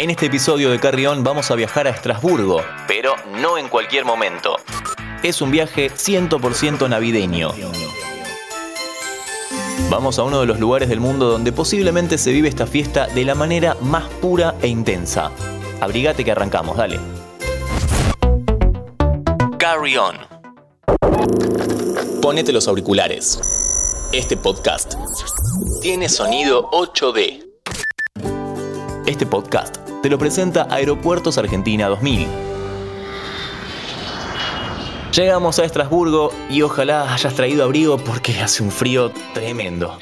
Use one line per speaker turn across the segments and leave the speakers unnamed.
En este episodio de Carrión vamos a viajar a Estrasburgo, pero no en cualquier momento. Es un viaje 100% navideño. Vamos a uno de los lugares del mundo donde posiblemente se vive esta fiesta de la manera más pura e intensa. Abrigate que arrancamos, dale. Carry on. Ponete los auriculares. Este podcast tiene sonido 8D. Este podcast te lo presenta Aeropuertos Argentina 2000. Llegamos a Estrasburgo y ojalá hayas traído abrigo porque hace un frío tremendo.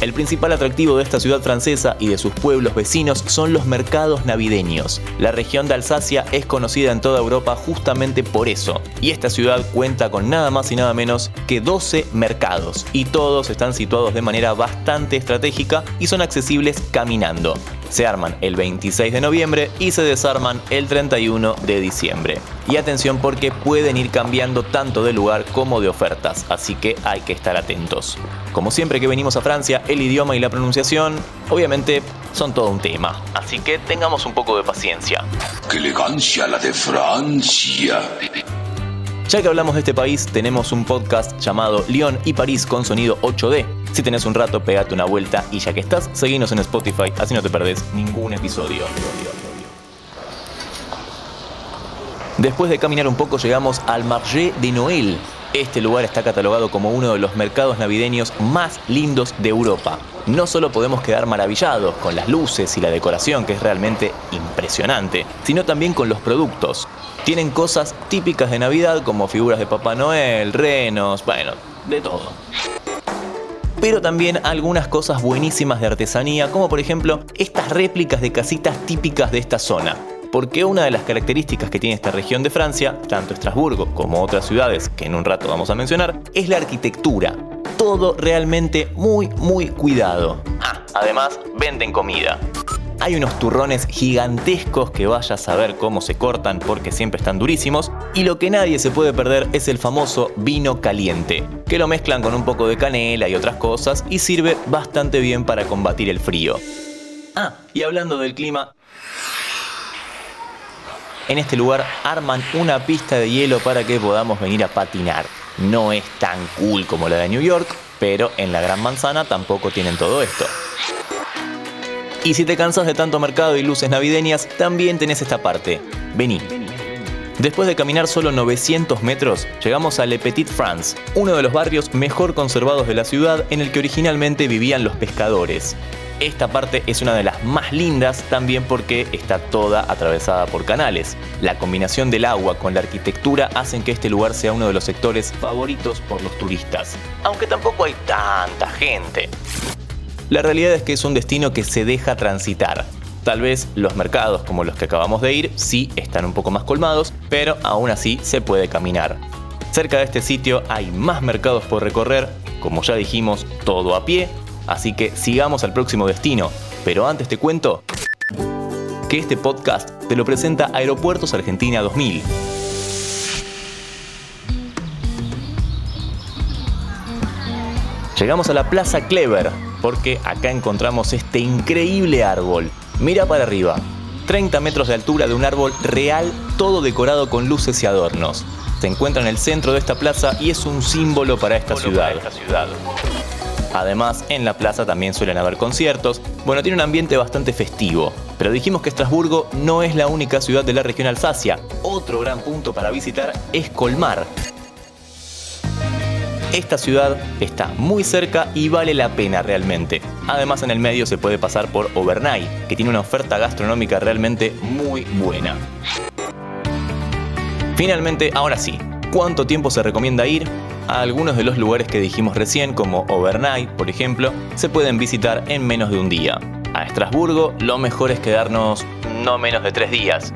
El principal atractivo de esta ciudad francesa y de sus pueblos vecinos son los mercados navideños. La región de Alsacia es conocida en toda Europa justamente por eso. Y esta ciudad cuenta con nada más y nada menos que 12 mercados. Y todos están situados de manera bastante estratégica y son accesibles caminando. Se arman el 26 de noviembre y se desarman el 31 de diciembre. Y atención porque pueden ir cambiando tanto de lugar como de ofertas, así que hay que estar atentos. Como siempre que venimos a Francia, el idioma y la pronunciación, obviamente, son todo un tema, así que tengamos un poco de paciencia.
¡Qué elegancia la de Francia!
Ya que hablamos de este país, tenemos un podcast llamado Lyon y París con sonido 8D. Si tenés un rato, pegate una vuelta y ya que estás, seguinos en Spotify, así no te perdés ningún episodio. Después de caminar un poco llegamos al Marché de Noël. Este lugar está catalogado como uno de los mercados navideños más lindos de Europa. No solo podemos quedar maravillados con las luces y la decoración, que es realmente impresionante, sino también con los productos. Tienen cosas típicas de Navidad como figuras de Papá Noel, renos, bueno, de todo. Pero también algunas cosas buenísimas de artesanía, como por ejemplo estas réplicas de casitas típicas de esta zona porque una de las características que tiene esta región de Francia, tanto Estrasburgo como otras ciudades que en un rato vamos a mencionar, es la arquitectura. Todo realmente muy, muy cuidado. Ah, además, venden comida. Hay unos turrones gigantescos que vaya a saber cómo se cortan porque siempre están durísimos. Y lo que nadie se puede perder es el famoso vino caliente, que lo mezclan con un poco de canela y otras cosas y sirve bastante bien para combatir el frío. Ah, y hablando del clima, en este lugar arman una pista de hielo para que podamos venir a patinar. No es tan cool como la de New York, pero en la Gran Manzana tampoco tienen todo esto. Y si te cansas de tanto mercado y luces navideñas, también tenés esta parte. Vení. Después de caminar solo 900 metros, llegamos a Le Petit France, uno de los barrios mejor conservados de la ciudad en el que originalmente vivían los pescadores. Esta parte es una de las más lindas también porque está toda atravesada por canales. La combinación del agua con la arquitectura hacen que este lugar sea uno de los sectores favoritos por los turistas, aunque tampoco hay tanta gente. La realidad es que es un destino que se deja transitar. Tal vez los mercados como los que acabamos de ir sí están un poco más colmados, pero aún así se puede caminar. Cerca de este sitio hay más mercados por recorrer, como ya dijimos, todo a pie Así que sigamos al próximo destino. Pero antes te cuento que este podcast te lo presenta Aeropuertos Argentina 2000. Llegamos a la Plaza Clever porque acá encontramos este increíble árbol. Mira para arriba. 30 metros de altura de un árbol real, todo decorado con luces y adornos. Se encuentra en el centro de esta plaza y es un símbolo para esta ciudad. Además, en la plaza también suelen haber conciertos. Bueno, tiene un ambiente bastante festivo. Pero dijimos que Estrasburgo no es la única ciudad de la región Alsacia. Otro gran punto para visitar es Colmar. Esta ciudad está muy cerca y vale la pena realmente. Además en el medio se puede pasar por Overnay, que tiene una oferta gastronómica realmente muy buena. Finalmente, ahora sí, ¿cuánto tiempo se recomienda ir? Algunos de los lugares que dijimos recién, como Overnight, por ejemplo, se pueden visitar en menos de un día. A Estrasburgo lo mejor es quedarnos no menos de tres días.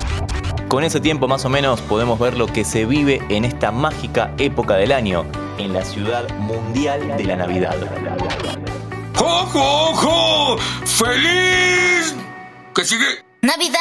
Con ese tiempo más o menos podemos ver lo que se vive en esta mágica época del año, en la ciudad mundial de la Navidad.
¡Ojo, ojo! ¡Feliz! ¿Qué sigue?
¡Navidad!